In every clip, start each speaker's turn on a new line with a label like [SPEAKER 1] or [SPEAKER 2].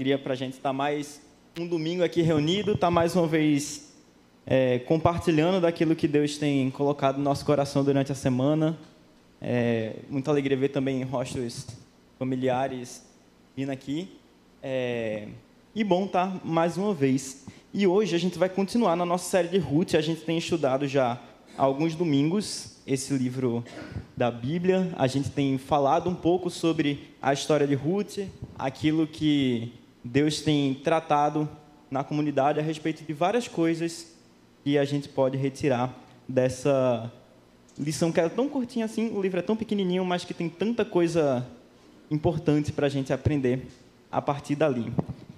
[SPEAKER 1] alegria para a gente estar mais um domingo aqui reunido, estar mais uma vez é, compartilhando daquilo que Deus tem colocado no nosso coração durante a semana. É, muita alegria ver também rostos familiares vindo aqui. É, e bom estar mais uma vez. E hoje a gente vai continuar na nossa série de Ruth. A gente tem estudado já há alguns domingos esse livro da Bíblia. A gente tem falado um pouco sobre a história de Ruth, aquilo que Deus tem tratado na comunidade a respeito de várias coisas que a gente pode retirar dessa lição que era tão curtinha assim, o livro é tão pequenininho, mas que tem tanta coisa importante para a gente aprender a partir dali.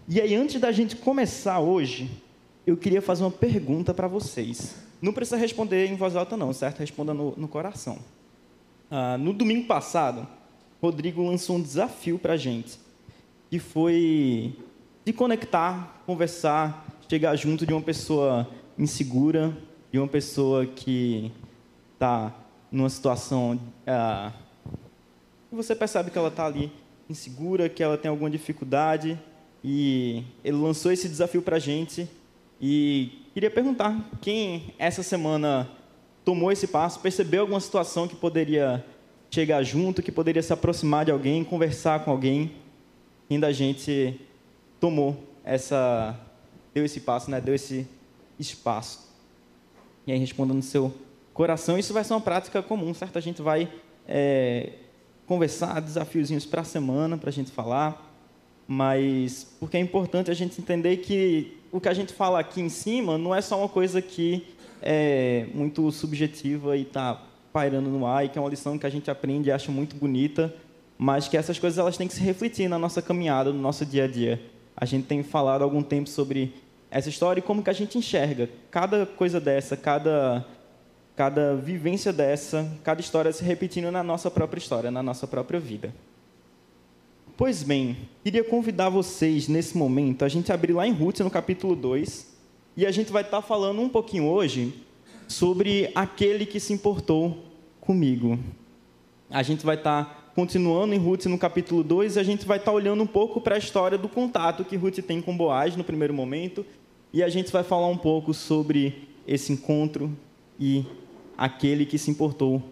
[SPEAKER 1] E aí, antes da gente começar hoje, eu queria fazer uma pergunta para vocês. Não precisa responder em voz alta, não, certo? Responda no, no coração. Ah, no domingo passado, Rodrigo lançou um desafio para a gente, que foi de conectar, conversar, chegar junto de uma pessoa insegura, de uma pessoa que está numa situação ah, você percebe que ela está ali insegura, que ela tem alguma dificuldade, e ele lançou esse desafio para a gente e Queria perguntar quem essa semana tomou esse passo, percebeu alguma situação que poderia chegar junto, que poderia se aproximar de alguém, conversar com alguém. Quem da gente tomou essa, deu esse passo, né? Deu esse espaço. E aí responda no seu coração. Isso vai ser uma prática comum, certo? A gente vai é, conversar desafiozinhos para a semana para a gente falar, mas porque é importante a gente entender que o que a gente fala aqui em cima não é só uma coisa que é muito subjetiva e está pairando no ar, e que é uma lição que a gente aprende e acha muito bonita, mas que essas coisas elas têm que se refletir na nossa caminhada, no nosso dia a dia. A gente tem falado há algum tempo sobre essa história e como que a gente enxerga cada coisa dessa, cada cada vivência dessa, cada história se repetindo na nossa própria história, na nossa própria vida. Pois bem, queria convidar vocês nesse momento a gente abrir lá em Ruth, no capítulo 2, e a gente vai estar falando um pouquinho hoje sobre aquele que se importou comigo. A gente vai estar continuando em Ruth no capítulo 2 e a gente vai estar olhando um pouco para a história do contato que Ruth tem com Boaz no primeiro momento, e a gente vai falar um pouco sobre esse encontro e aquele que se importou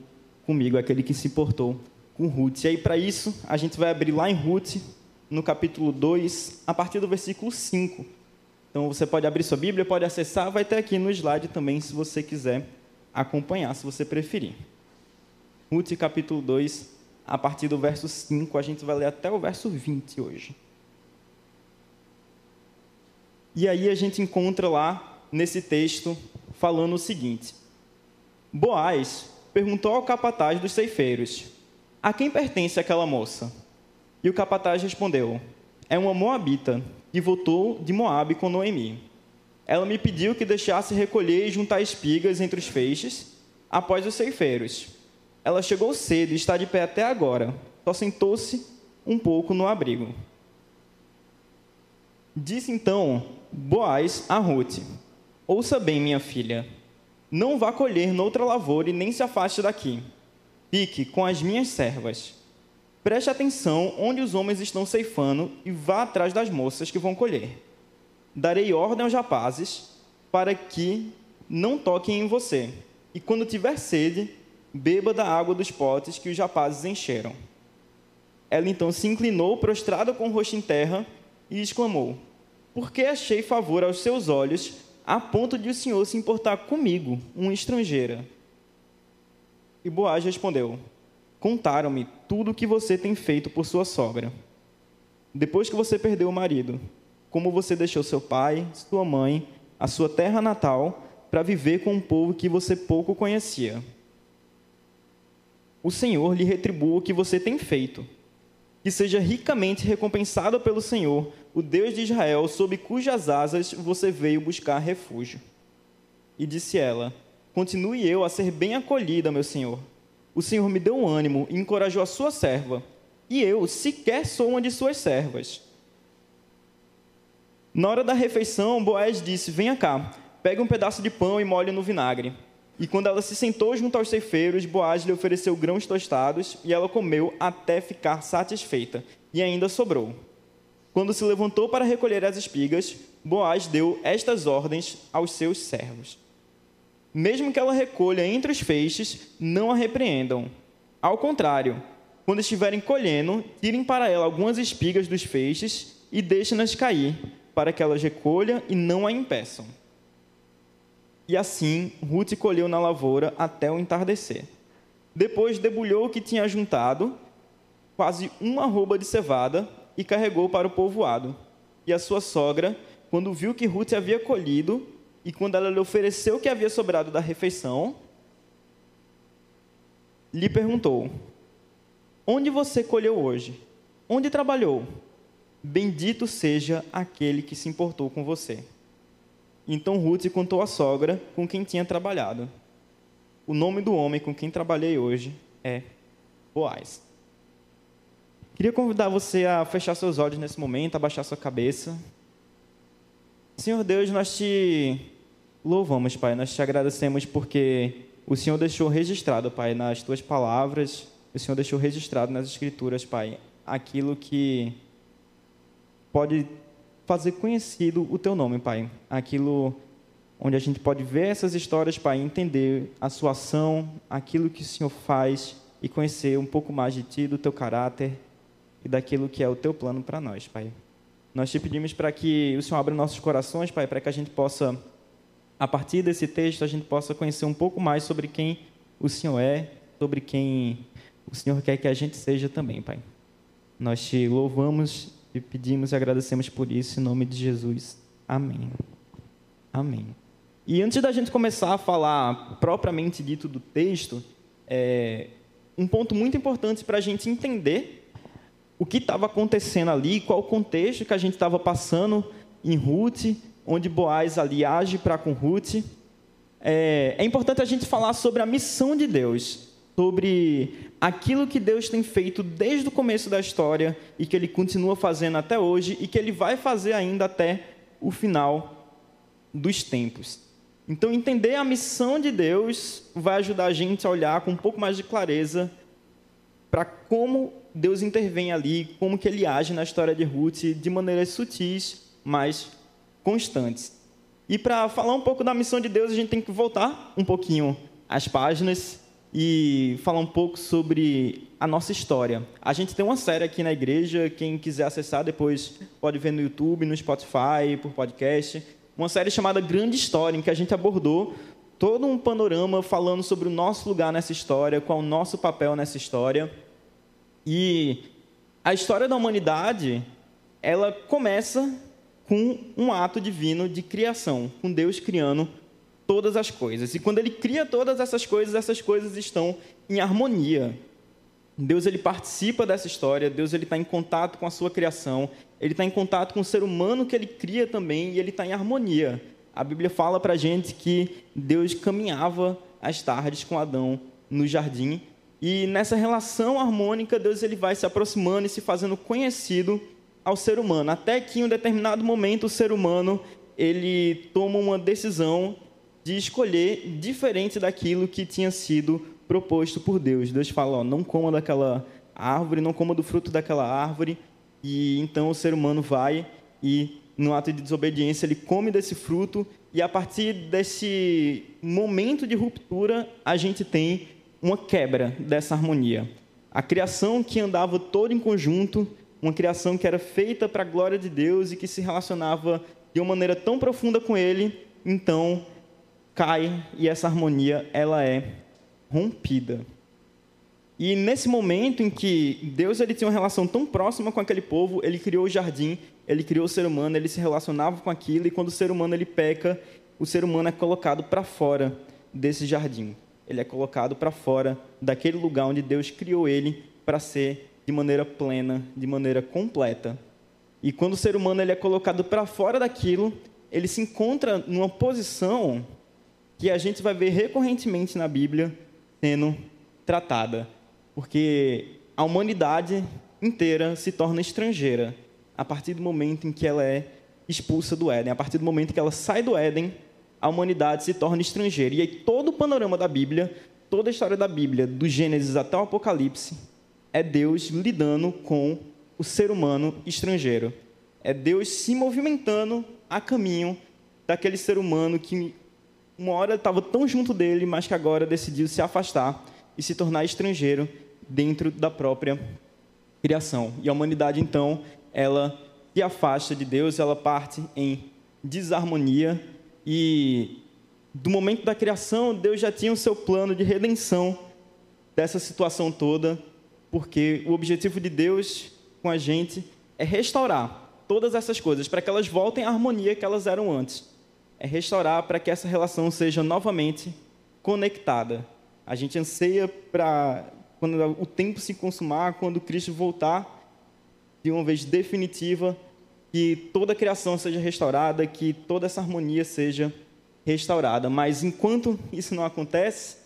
[SPEAKER 1] comigo, aquele que se importou com Ruth. E aí, para isso, a gente vai abrir lá em Ruth, no capítulo 2, a partir do versículo 5. Então, você pode abrir sua Bíblia, pode acessar, vai ter aqui no slide também, se você quiser acompanhar, se você preferir. Ruth, capítulo 2, a partir do verso 5, a gente vai ler até o verso 20 hoje. E aí a gente encontra lá, nesse texto, falando o seguinte: Boaz perguntou ao capataz dos ceifeiros: a quem pertence aquela moça? E o capataz respondeu: É uma moabita que voltou de Moabe com Noemi. Ela me pediu que deixasse recolher e juntar espigas entre os feixes após os ceifeiros. Ela chegou cedo e está de pé até agora. Só sentou-se um pouco no abrigo. Disse então Boaz a Ruth: Ouça bem, minha filha. Não vá colher noutra lavoura e nem se afaste daqui Fique com as minhas servas. Preste atenção onde os homens estão ceifando e vá atrás das moças que vão colher. Darei ordem aos rapazes para que não toquem em você. E quando tiver sede, beba da água dos potes que os rapazes encheram. Ela então se inclinou, prostrada com o rosto em terra, e exclamou: Por que achei favor aos seus olhos, a ponto de o Senhor se importar comigo, uma estrangeira? E Boaz respondeu: Contaram-me tudo o que você tem feito por sua sogra. Depois que você perdeu o marido, como você deixou seu pai, sua mãe, a sua terra natal, para viver com um povo que você pouco conhecia. O Senhor lhe retribua o que você tem feito. Que seja ricamente recompensado pelo Senhor, o Deus de Israel, sob cujas asas você veio buscar refúgio. E disse ela: Continue eu a ser bem acolhida, meu senhor. O senhor me deu ânimo e encorajou a sua serva, e eu sequer sou uma de suas servas. Na hora da refeição, Boaz disse: Venha cá, pegue um pedaço de pão e molhe no vinagre. E quando ela se sentou junto aos ceifeiros, Boaz lhe ofereceu grãos tostados, e ela comeu até ficar satisfeita, e ainda sobrou. quando se levantou para recolher as espigas, Boaz deu estas ordens aos seus servos: Mesmo que ela recolha entre os feixes, não a repreendam. Ao contrário, quando estiverem colhendo, tirem para ela algumas espigas dos feixes e deixem-nas cair, para que elas recolha e não a impeçam. E assim Ruth colheu na lavoura até o entardecer. Depois debulhou o que tinha juntado, quase uma arroba de cevada, e carregou para o povoado. E a sua sogra, quando viu que Ruth havia colhido, e quando ela lhe ofereceu o que havia sobrado da refeição, lhe perguntou: Onde você colheu hoje? Onde trabalhou? Bendito seja aquele que se importou com você. Então Ruth contou à sogra com quem tinha trabalhado. O nome do homem com quem trabalhei hoje é Boaz. Queria convidar você a fechar seus olhos nesse momento, abaixar sua cabeça. Senhor Deus, nós te louvamos, Pai, nós te agradecemos porque o Senhor deixou registrado, Pai, nas tuas palavras, o Senhor deixou registrado nas Escrituras, Pai, aquilo que pode fazer conhecido o teu nome, Pai. Aquilo onde a gente pode ver essas histórias, Pai, entender a sua ação, aquilo que o Senhor faz e conhecer um pouco mais de ti, do teu caráter e daquilo que é o teu plano para nós, Pai. Nós te pedimos para que o Senhor abra nossos corações, Pai, para que a gente possa, a partir desse texto, a gente possa conhecer um pouco mais sobre quem o Senhor é, sobre quem o Senhor quer que a gente seja também, Pai. Nós te louvamos e pedimos e agradecemos por isso, em nome de Jesus. Amém. Amém. E antes da gente começar a falar propriamente dito do texto, é, um ponto muito importante para a gente entender o que estava acontecendo ali, qual o contexto que a gente estava passando em Ruth, onde Boaz ali age para com Ruth. É, é importante a gente falar sobre a missão de Deus, sobre aquilo que Deus tem feito desde o começo da história e que Ele continua fazendo até hoje e que Ele vai fazer ainda até o final dos tempos. Então, entender a missão de Deus vai ajudar a gente a olhar com um pouco mais de clareza para como Deus intervém ali, como que ele age na história de Ruth de maneiras sutis, mas constantes. E para falar um pouco da missão de Deus, a gente tem que voltar um pouquinho às páginas e falar um pouco sobre a nossa história. A gente tem uma série aqui na igreja, quem quiser acessar depois pode ver no YouTube, no Spotify, por podcast, uma série chamada Grande História, em que a gente abordou todo um panorama falando sobre o nosso lugar nessa história, qual o nosso papel nessa história. E a história da humanidade, ela começa com um ato divino de criação, com Deus criando todas as coisas. E quando ele cria todas essas coisas, essas coisas estão em harmonia. Deus ele participa dessa história, Deus ele está em contato com a sua criação, ele está em contato com o ser humano que ele cria também e ele está em harmonia. A Bíblia fala para a gente que Deus caminhava às tardes com Adão no jardim e nessa relação harmônica, Deus ele vai se aproximando e se fazendo conhecido ao ser humano, até que em um determinado momento o ser humano ele toma uma decisão de escolher diferente daquilo que tinha sido proposto por Deus. Deus fala: ó, não coma daquela árvore, não coma do fruto daquela árvore. E então o ser humano vai e, no ato de desobediência, ele come desse fruto. E a partir desse momento de ruptura, a gente tem uma quebra dessa harmonia. A criação que andava todo em conjunto, uma criação que era feita para a glória de Deus e que se relacionava de uma maneira tão profunda com Ele, então cai e essa harmonia ela é rompida. E nesse momento em que Deus ele tinha uma relação tão próxima com aquele povo, ele criou o jardim, ele criou o ser humano, ele se relacionava com aquilo e quando o ser humano ele peca, o ser humano é colocado para fora desse jardim ele é colocado para fora daquele lugar onde Deus criou ele para ser de maneira plena, de maneira completa. E quando o ser humano ele é colocado para fora daquilo, ele se encontra numa posição que a gente vai ver recorrentemente na Bíblia sendo tratada, porque a humanidade inteira se torna estrangeira a partir do momento em que ela é expulsa do Éden, a partir do momento que ela sai do Éden a humanidade se torna estrangeira. E aí todo o panorama da Bíblia, toda a história da Bíblia, do Gênesis até o Apocalipse, é Deus lidando com o ser humano estrangeiro. É Deus se movimentando a caminho daquele ser humano que uma hora estava tão junto dele, mas que agora decidiu se afastar e se tornar estrangeiro dentro da própria criação. E a humanidade, então, ela se afasta de Deus, ela parte em desarmonia e do momento da criação, Deus já tinha o seu plano de redenção dessa situação toda, porque o objetivo de Deus com a gente é restaurar todas essas coisas para que elas voltem à harmonia que elas eram antes. É restaurar para que essa relação seja novamente conectada. A gente anseia para quando o tempo se consumar, quando Cristo voltar de uma vez definitiva, que toda a criação seja restaurada, que toda essa harmonia seja restaurada. Mas enquanto isso não acontece,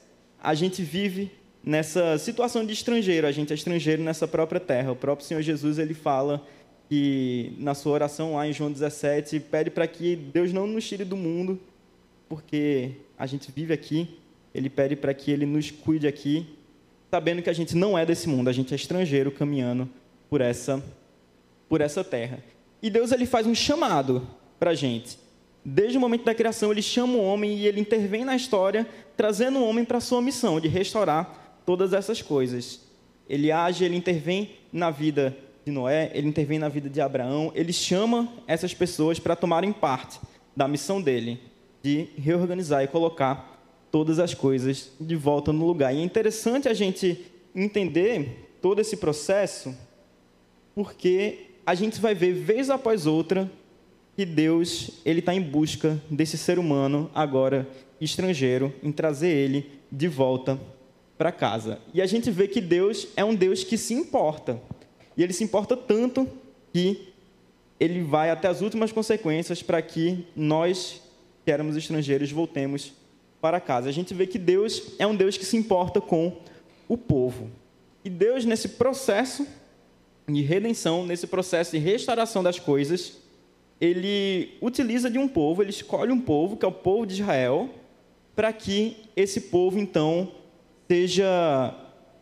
[SPEAKER 1] a gente vive nessa situação de estrangeiro, a gente é estrangeiro nessa própria terra. O próprio Senhor Jesus ele fala que na sua oração lá em João 17 pede para que Deus não nos tire do mundo, porque a gente vive aqui. Ele pede para que ele nos cuide aqui, sabendo que a gente não é desse mundo, a gente é estrangeiro caminhando por essa por essa terra. E Deus ele faz um chamado para a gente. Desde o momento da criação, ele chama o homem e ele intervém na história, trazendo o homem para a sua missão de restaurar todas essas coisas. Ele age, ele intervém na vida de Noé, ele intervém na vida de Abraão, ele chama essas pessoas para tomarem parte da missão dele, de reorganizar e colocar todas as coisas de volta no lugar. E é interessante a gente entender todo esse processo, porque a gente vai ver vez após outra que Deus ele está em busca desse ser humano agora estrangeiro, em trazer ele de volta para casa. E a gente vê que Deus é um Deus que se importa. E ele se importa tanto que ele vai até as últimas consequências para que nós, que éramos estrangeiros, voltemos para casa. A gente vê que Deus é um Deus que se importa com o povo. E Deus, nesse processo de redenção, nesse processo de restauração das coisas, ele utiliza de um povo, ele escolhe um povo, que é o povo de Israel, para que esse povo, então, seja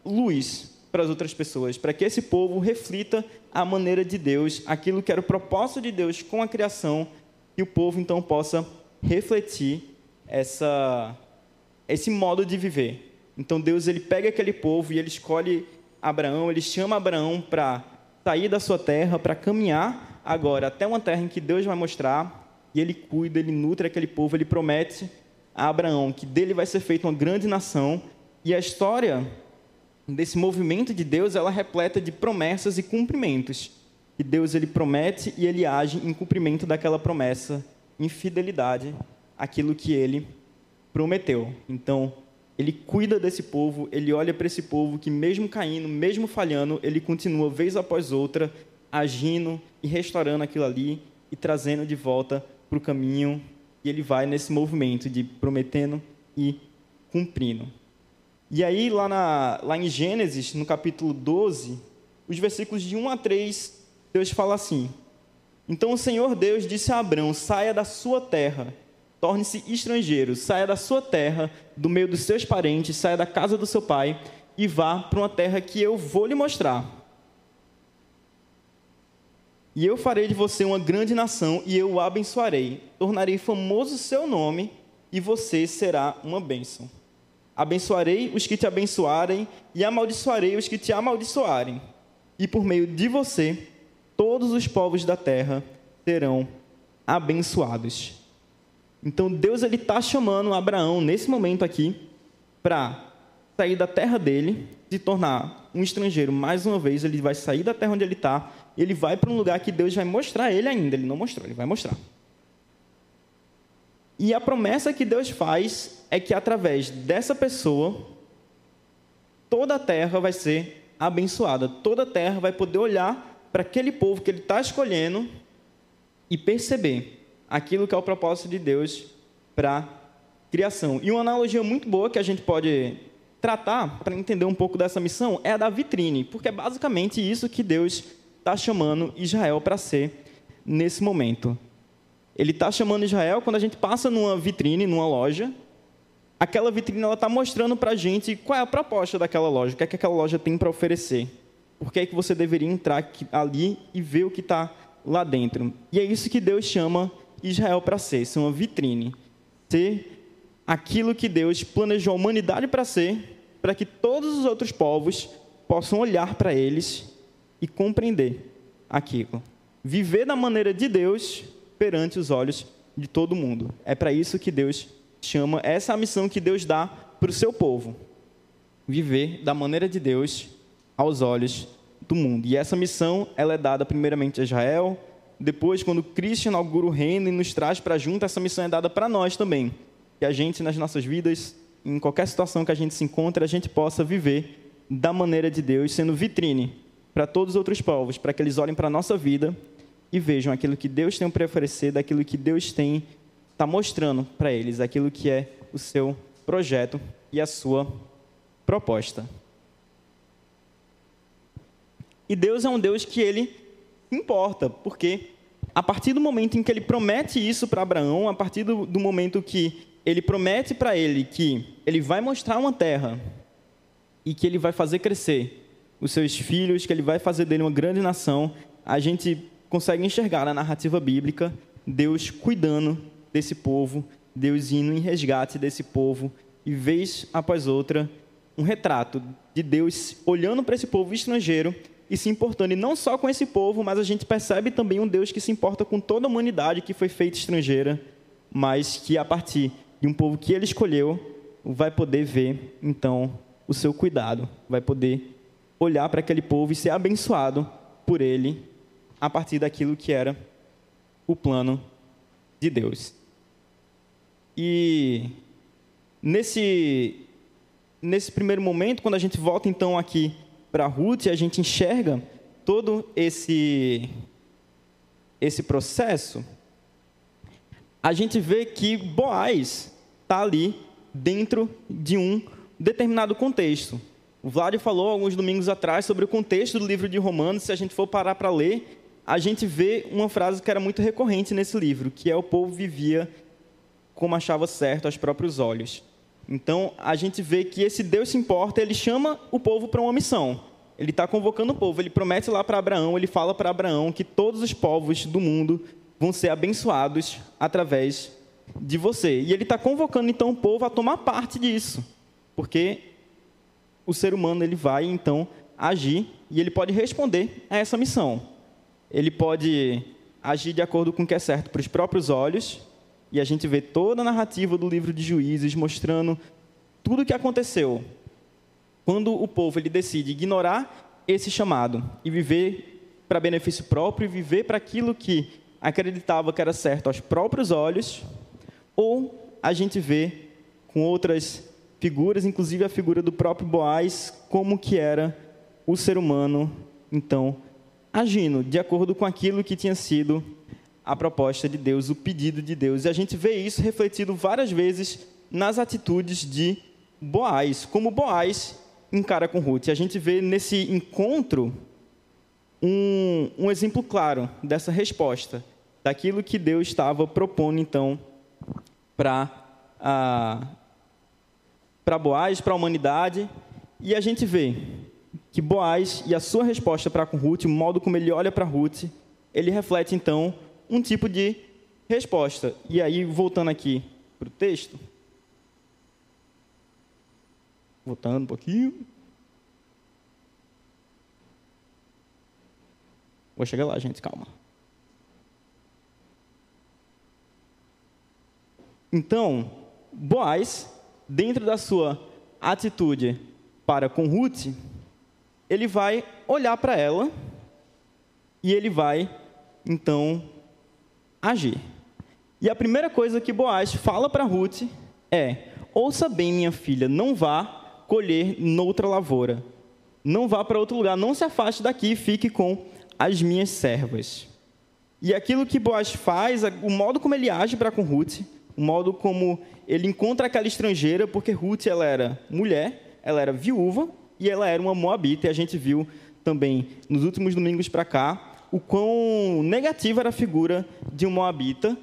[SPEAKER 1] luz para as outras pessoas, para que esse povo reflita a maneira de Deus, aquilo que era o propósito de Deus com a criação, e o povo, então, possa refletir essa, esse modo de viver. Então, Deus ele pega aquele povo e ele escolhe Abraão, ele chama Abraão para sair da sua terra, para caminhar agora até uma terra em que Deus vai mostrar, e ele cuida, ele nutre aquele povo, ele promete a Abraão que dele vai ser feita uma grande nação, e a história desse movimento de Deus, ela é repleta de promessas e cumprimentos. E Deus ele promete e ele age em cumprimento daquela promessa, em fidelidade àquilo que ele prometeu. Então, ele cuida desse povo, ele olha para esse povo que, mesmo caindo, mesmo falhando, ele continua, vez após outra, agindo e restaurando aquilo ali e trazendo de volta para o caminho. E ele vai nesse movimento de prometendo e cumprindo. E aí, lá, na, lá em Gênesis, no capítulo 12, os versículos de 1 a 3, Deus fala assim: Então o Senhor Deus disse a Abraão: saia da sua terra torne-se estrangeiro, saia da sua terra, do meio dos seus parentes, saia da casa do seu pai e vá para uma terra que eu vou lhe mostrar. E eu farei de você uma grande nação e eu o abençoarei. Tornarei famoso o seu nome e você será uma bênção. Abençoarei os que te abençoarem e amaldiçoarei os que te amaldiçoarem. E por meio de você, todos os povos da terra serão abençoados. Então Deus ele está chamando Abraão nesse momento aqui para sair da terra dele, se tornar um estrangeiro mais uma vez. Ele vai sair da terra onde ele está, ele vai para um lugar que Deus vai mostrar a ele ainda. Ele não mostrou, ele vai mostrar. E a promessa que Deus faz é que através dessa pessoa toda a terra vai ser abençoada. Toda a terra vai poder olhar para aquele povo que ele está escolhendo e perceber aquilo que é o propósito de Deus para a criação. E uma analogia muito boa que a gente pode tratar para entender um pouco dessa missão é a da vitrine, porque é basicamente isso que Deus está chamando Israel para ser nesse momento. Ele está chamando Israel quando a gente passa numa vitrine, numa loja, aquela vitrine está mostrando para a gente qual é a proposta daquela loja, o que é que aquela loja tem para oferecer. Por que é que você deveria entrar ali e ver o que está lá dentro. E é isso que Deus chama Israel para ser, ser uma vitrine, ser aquilo que Deus planejou a humanidade para ser, para que todos os outros povos possam olhar para eles e compreender aquilo. Viver da maneira de Deus perante os olhos de todo mundo. É para isso que Deus chama, essa é a missão que Deus dá para o seu povo. Viver da maneira de Deus aos olhos do mundo. E essa missão ela é dada primeiramente a Israel, depois, quando Cristo inaugura o reino e nos traz para junto, essa missão é dada para nós também. Que a gente, nas nossas vidas, em qualquer situação que a gente se encontre, a gente possa viver da maneira de Deus, sendo vitrine para todos os outros povos, para que eles olhem para a nossa vida e vejam aquilo que Deus tem para oferecer, daquilo que Deus tem está mostrando para eles, aquilo que é o seu projeto e a sua proposta. E Deus é um Deus que ele importa, porque a partir do momento em que ele promete isso para Abraão, a partir do, do momento que ele promete para ele que ele vai mostrar uma terra e que ele vai fazer crescer os seus filhos, que ele vai fazer dele uma grande nação, a gente consegue enxergar na narrativa bíblica Deus cuidando desse povo, Deus indo em resgate desse povo, e vez após outra, um retrato de Deus olhando para esse povo estrangeiro e se importando, e não só com esse povo, mas a gente percebe também um Deus que se importa com toda a humanidade que foi feita estrangeira, mas que a partir de um povo que ele escolheu, vai poder ver, então, o seu cuidado, vai poder olhar para aquele povo e ser abençoado por ele a partir daquilo que era o plano de Deus. E nesse, nesse primeiro momento, quando a gente volta então aqui para Ruth, a gente enxerga todo esse, esse processo, a gente vê que Boaz está ali dentro de um determinado contexto. O Vlad falou alguns domingos atrás sobre o contexto do livro de Romanos. Se a gente for parar para ler, a gente vê uma frase que era muito recorrente nesse livro, que é o povo vivia como achava certo aos próprios olhos. Então, a gente vê que esse Deus se importa, ele chama o povo para uma missão. Ele está convocando o povo, ele promete lá para Abraão, ele fala para Abraão que todos os povos do mundo vão ser abençoados através de você. E ele está convocando então o povo a tomar parte disso, porque o ser humano ele vai então agir e ele pode responder a essa missão. Ele pode agir de acordo com o que é certo para os próprios olhos e a gente vê toda a narrativa do livro de Juízes mostrando tudo o que aconteceu quando o povo ele decide ignorar esse chamado e viver para benefício próprio viver para aquilo que acreditava que era certo aos próprios olhos, ou a gente vê com outras figuras, inclusive a figura do próprio Boaz, como que era o ser humano, então, agindo de acordo com aquilo que tinha sido a proposta de Deus, o pedido de Deus. E a gente vê isso refletido várias vezes nas atitudes de Boaz, como Boaz encara com Ruth. E a gente vê nesse encontro um, um exemplo claro dessa resposta, daquilo que Deus estava propondo, então, para para Boaz, para a humanidade. E a gente vê que Boaz e a sua resposta para com Ruth, o modo como ele olha para Ruth, ele reflete, então, um tipo de resposta. E aí, voltando aqui para o texto. Voltando um pouquinho. Vou chegar lá, gente, calma. Então, Boaz, dentro da sua atitude para com Ruth, ele vai olhar para ela e ele vai, então, agir. E a primeira coisa que Boaz fala para Ruth é: Ouça bem, minha filha, não vá colher noutra lavoura. Não vá para outro lugar, não se afaste daqui, fique com as minhas servas. E aquilo que Boaz faz, o modo como ele age para com Ruth, o modo como ele encontra aquela estrangeira, porque Ruth ela era mulher, ela era viúva e ela era uma moabita, e a gente viu também nos últimos domingos para cá o quão negativa era a figura de um moabita.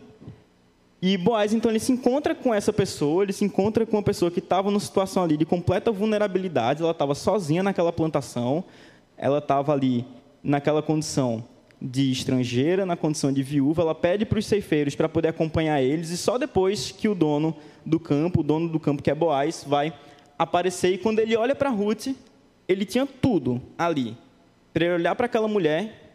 [SPEAKER 1] E Boaz, então, ele se encontra com essa pessoa, ele se encontra com uma pessoa que estava numa situação ali de completa vulnerabilidade, ela estava sozinha naquela plantação, ela estava ali naquela condição de estrangeira, na condição de viúva, ela pede para os ceifeiros para poder acompanhar eles, e só depois que o dono do campo, o dono do campo que é Boaz, vai aparecer. E quando ele olha para Ruth, ele tinha tudo ali, para olhar para aquela mulher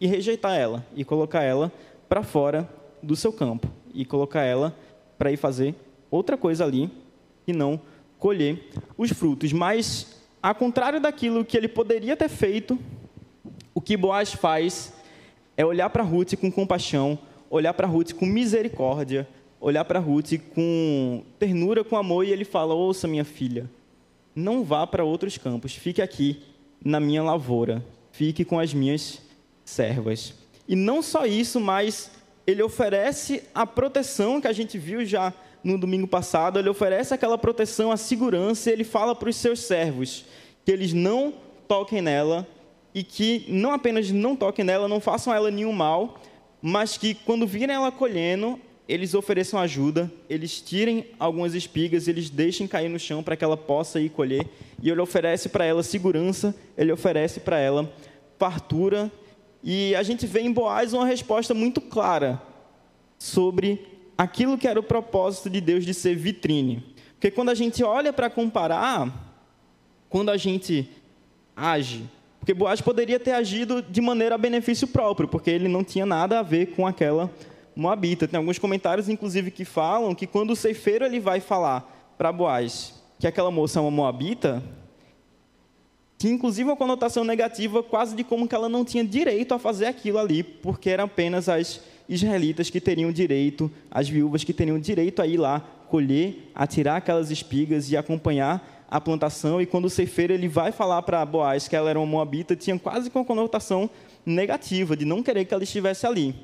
[SPEAKER 1] e rejeitar ela, e colocar ela para fora do seu campo, e colocar ela para ir fazer outra coisa ali, e não colher os frutos. Mas, ao contrário daquilo que ele poderia ter feito, o que Boaz faz é olhar para Ruth com compaixão, olhar para Ruth com misericórdia, olhar para Ruth com ternura, com amor, e ele fala: Ouça, minha filha, não vá para outros campos, fique aqui na minha lavoura, fique com as minhas servas. E não só isso, mas ele oferece a proteção que a gente viu já no domingo passado, ele oferece aquela proteção, a segurança, ele fala para os seus servos que eles não toquem nela e que não apenas não toquem nela, não façam a ela nenhum mal, mas que quando virem ela colhendo, eles ofereçam ajuda, eles tirem algumas espigas, eles deixem cair no chão para que ela possa ir colher, e ele oferece para ela segurança, ele oferece para ela fartura, e a gente vê em Boaz uma resposta muito clara sobre aquilo que era o propósito de Deus de ser vitrine. Porque quando a gente olha para comparar, quando a gente age, porque Boaz poderia ter agido de maneira a benefício próprio, porque ele não tinha nada a ver com aquela moabita. Tem alguns comentários, inclusive, que falam que quando o ceifeiro ele vai falar para Boaz que aquela moça é uma moabita, tinha inclusive uma conotação negativa, quase de como que ela não tinha direito a fazer aquilo ali, porque eram apenas as israelitas que teriam direito, as viúvas que teriam direito a ir lá colher, a tirar aquelas espigas e acompanhar a plantação. E quando o ceifeiro ele vai falar para Boaz que ela era uma moabita, tinha quase uma conotação negativa, de não querer que ela estivesse ali.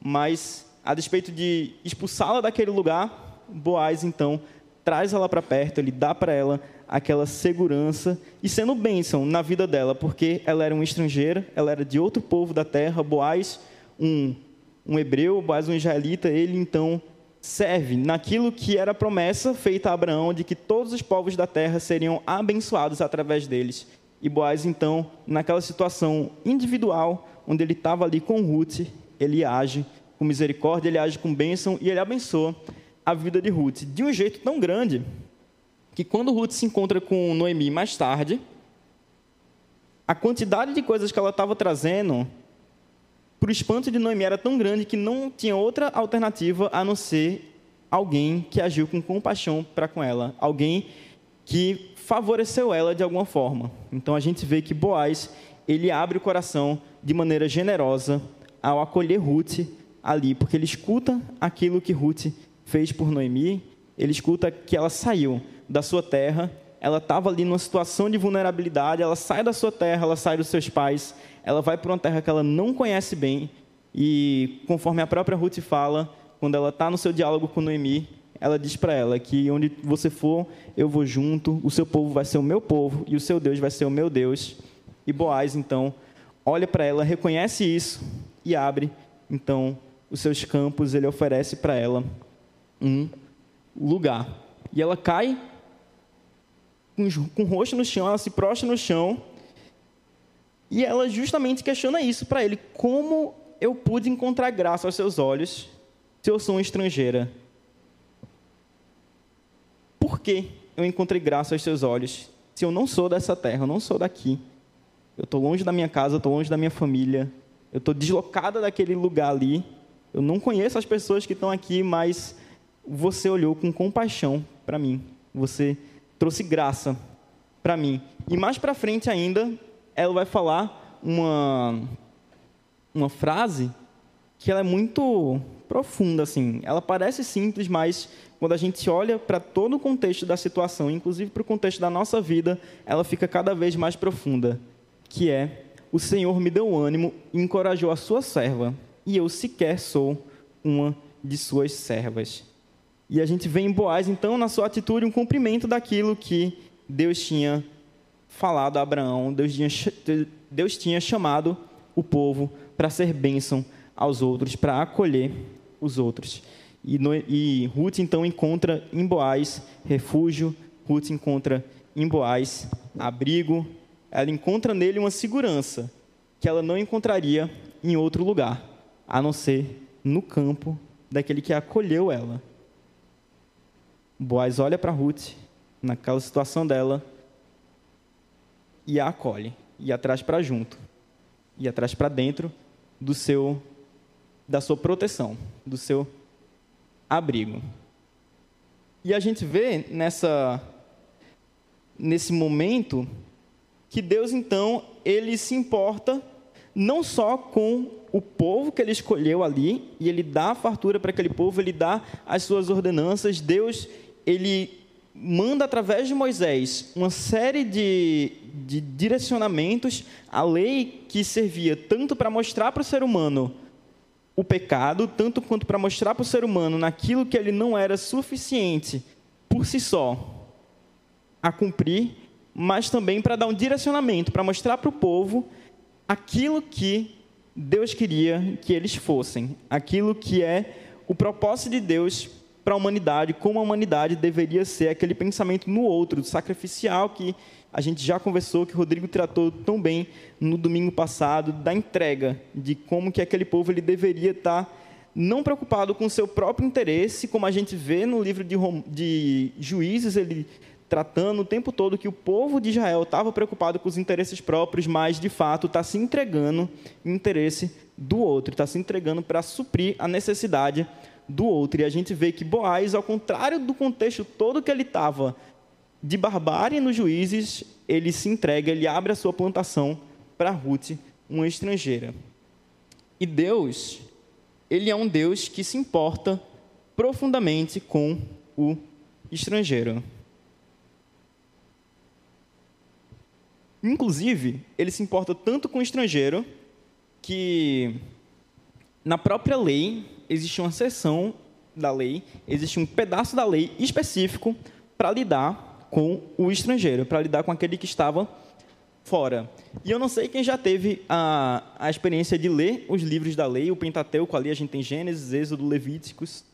[SPEAKER 1] Mas, a despeito de expulsá-la daquele lugar, Boaz então traz ela para perto, ele dá para ela aquela segurança e sendo bênção na vida dela, porque ela era uma estrangeira, ela era de outro povo da terra, Boaz, um um hebreu, Boaz um israelita, ele então serve naquilo que era a promessa feita a Abraão de que todos os povos da terra seriam abençoados através deles. E Boaz então, naquela situação individual, onde ele estava ali com Ruth, ele age com misericórdia, ele age com bênção e ele abençoa a vida de Ruth de um jeito tão grande que quando Ruth se encontra com Noemi mais tarde, a quantidade de coisas que ela estava trazendo para o espanto de Noemi era tão grande que não tinha outra alternativa a não ser alguém que agiu com compaixão para com ela, alguém que favoreceu ela de alguma forma. Então a gente vê que Boaz, ele abre o coração de maneira generosa ao acolher Ruth ali, porque ele escuta aquilo que Ruth fez por Noemi, ele escuta que ela saiu da sua terra, ela estava ali numa situação de vulnerabilidade, ela sai da sua terra, ela sai dos seus pais, ela vai para uma terra que ela não conhece bem, e conforme a própria Ruth fala, quando ela está no seu diálogo com Noemi, ela diz para ela que onde você for, eu vou junto, o seu povo vai ser o meu povo e o seu Deus vai ser o meu Deus. E Boaz, então, olha para ela, reconhece isso e abre, então, os seus campos, ele oferece para ela um lugar. E ela cai com, o rosto no chão, ela se prostra no chão e ela justamente questiona isso para ele: como eu pude encontrar graça aos seus olhos se eu sou uma estrangeira? Por que eu encontrei graça aos seus olhos se eu não sou dessa terra, eu não sou daqui? Eu estou longe da minha casa, estou longe da minha família, eu estou deslocada daquele lugar ali. Eu não conheço as pessoas que estão aqui, mas você olhou com compaixão para mim. Você trouxe graça para mim. E mais para frente ainda, ela vai falar uma, uma frase que ela é muito profunda, assim. Ela parece simples, mas quando a gente olha para todo o contexto da situação, inclusive para o contexto da nossa vida, ela fica cada vez mais profunda, que é o Senhor me deu ânimo e encorajou a sua serva, e eu sequer sou uma de suas servas. E a gente vê em Boaz, então, na sua atitude, um cumprimento daquilo que Deus tinha falado a Abraão, Deus tinha, Deus tinha chamado o povo para ser bênção aos outros, para acolher os outros. E, no, e Ruth então encontra em Boaz refúgio, Ruth encontra em Boaz abrigo, ela encontra nele uma segurança que ela não encontraria em outro lugar, a não ser no campo daquele que acolheu ela. Boaz olha para Ruth, naquela situação dela, e a acolhe, e a traz para junto, e a traz para dentro do seu da sua proteção, do seu abrigo. E a gente vê nessa nesse momento que Deus então ele se importa não só com o povo que ele escolheu ali e ele dá a fartura para aquele povo, ele dá as suas ordenanças. Deus ele manda através de Moisés uma série de, de direcionamentos, a lei que servia tanto para mostrar para o ser humano o pecado, tanto quanto para mostrar para o ser humano naquilo que ele não era suficiente por si só a cumprir, mas também para dar um direcionamento, para mostrar para o povo aquilo que Deus queria que eles fossem, aquilo que é o propósito de Deus para a humanidade, como a humanidade deveria ser, aquele pensamento no outro, sacrificial que a gente já conversou, que o Rodrigo tratou tão bem no domingo passado, da entrega, de como que aquele povo ele deveria estar não preocupado com o seu próprio interesse, como a gente vê no livro de, de Juízes, ele tratando o tempo todo que o povo de Israel estava preocupado com os interesses próprios, mas de fato está se entregando em interesse do outro, está se entregando para suprir a necessidade do outro. E a gente vê que Boaz, ao contrário do contexto todo que ele estava de barbárie nos juízes, ele se entrega, ele abre a sua plantação para Ruth, uma estrangeira. E Deus, ele é um Deus que se importa profundamente com o estrangeiro. Inclusive, ele se importa tanto com o estrangeiro que na própria lei existe uma seção da lei, existe um pedaço da lei específico para lidar com o estrangeiro, para lidar com aquele que estava fora. E eu não sei quem já teve a, a experiência de ler os livros da lei, o Pentateuco, ali a gente tem Gênesis, Êxodo, Levíticos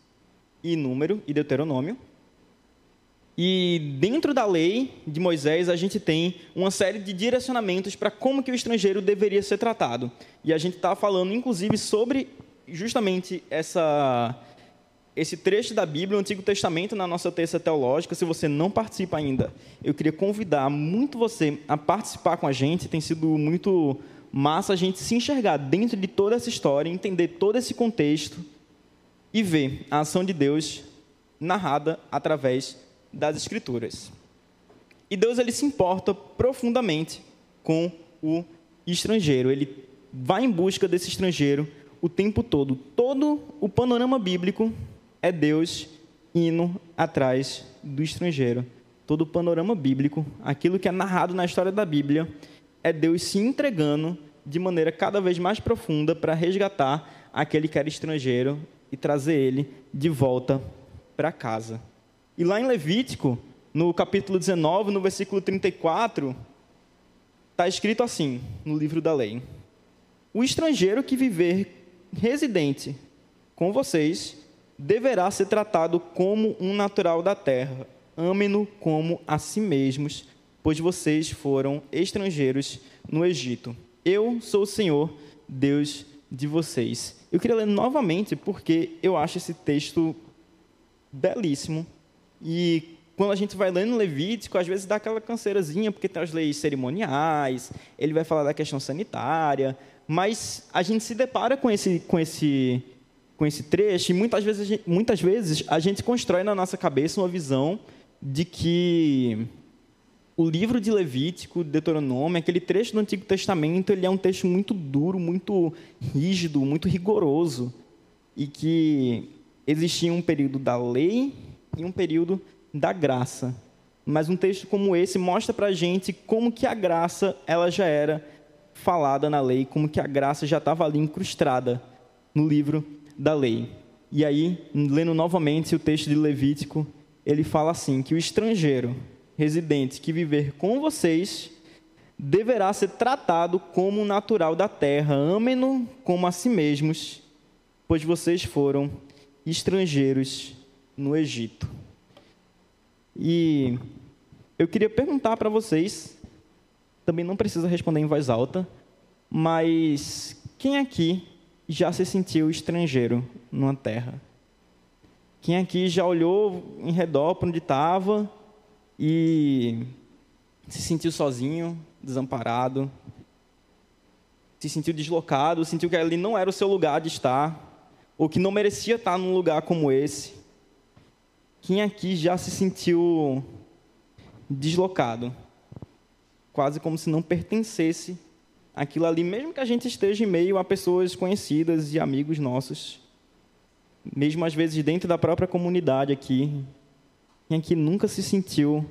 [SPEAKER 1] e Número e Deuteronômio. E dentro da lei de Moisés, a gente tem uma série de direcionamentos para como que o estrangeiro deveria ser tratado. E a gente está falando, inclusive, sobre justamente essa esse trecho da Bíblia, o Antigo Testamento, na nossa terça teológica. Se você não participa ainda, eu queria convidar muito você a participar com a gente. Tem sido muito massa a gente se enxergar dentro de toda essa história, entender todo esse contexto e ver a ação de Deus narrada através das Escrituras. E Deus ele se importa profundamente com o estrangeiro. Ele vai em busca desse estrangeiro o tempo todo. Todo o panorama bíblico é Deus indo atrás do estrangeiro. Todo o panorama bíblico, aquilo que é narrado na história da Bíblia, é Deus se entregando de maneira cada vez mais profunda para resgatar aquele que era estrangeiro e trazer ele de volta para casa. E lá em Levítico, no capítulo 19, no versículo 34, está escrito assim, no livro da lei: O estrangeiro que viver residente com vocês deverá ser tratado como um natural da terra. Amem-no como a si mesmos, pois vocês foram estrangeiros no Egito. Eu sou o Senhor, Deus de vocês. Eu queria ler novamente porque eu acho esse texto belíssimo. E quando a gente vai lendo Levítico, às vezes dá aquela canseirazinha, porque tem as leis cerimoniais, ele vai falar da questão sanitária, mas a gente se depara com esse, com esse com esse trecho, e muitas vezes, muitas vezes a gente constrói na nossa cabeça uma visão de que o livro de Levítico, Deuteronômio, aquele trecho do Antigo Testamento, ele é um texto muito duro, muito rígido, muito rigoroso, e que existia um período da lei e um período da graça. Mas um texto como esse mostra para a gente como que a graça ela já era falada na lei, como que a graça já estava ali incrustada no livro da lei. E aí, lendo novamente o texto de Levítico, ele fala assim: que o estrangeiro residente que viver com vocês deverá ser tratado como natural da terra, amem-no como a si mesmos, pois vocês foram estrangeiros no Egito. E eu queria perguntar para vocês, também não precisa responder em voz alta, mas quem aqui já se sentiu estrangeiro numa terra? Quem aqui já olhou em redor para onde estava e se sentiu sozinho, desamparado, se sentiu deslocado, sentiu que ali não era o seu lugar de estar, ou que não merecia estar num lugar como esse? Quem aqui já se sentiu deslocado? Quase como se não pertencesse àquilo ali, mesmo que a gente esteja em meio a pessoas conhecidas e amigos nossos, mesmo às vezes dentro da própria comunidade aqui, quem aqui nunca se sentiu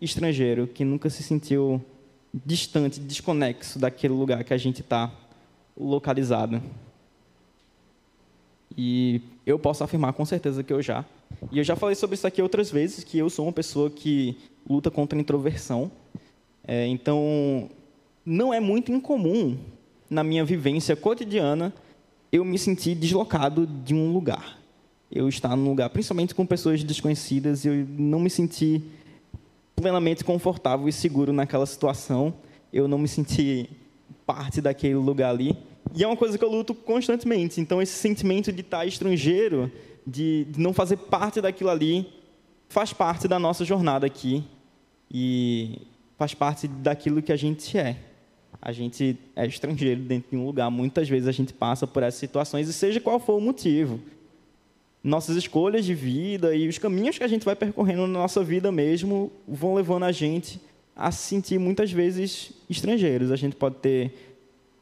[SPEAKER 1] estrangeiro, que nunca se sentiu distante, desconexo daquele lugar que a gente está localizado. E eu posso afirmar com certeza que eu já. E eu já falei sobre isso aqui outras vezes, que eu sou uma pessoa que luta contra a introversão. É, então, não é muito incomum na minha vivência cotidiana eu me sentir deslocado de um lugar. Eu estar num lugar, principalmente com pessoas desconhecidas, eu não me sentir plenamente confortável e seguro naquela situação. Eu não me senti parte daquele lugar ali. E é uma coisa que eu luto constantemente. Então, esse sentimento de estar estrangeiro, de, de não fazer parte daquilo ali, faz parte da nossa jornada aqui. E faz parte daquilo que a gente é. A gente é estrangeiro dentro de um lugar. Muitas vezes a gente passa por essas situações, e seja qual for o motivo nossas escolhas de vida e os caminhos que a gente vai percorrendo na nossa vida mesmo vão levando a gente a se sentir muitas vezes estrangeiros. A gente pode ter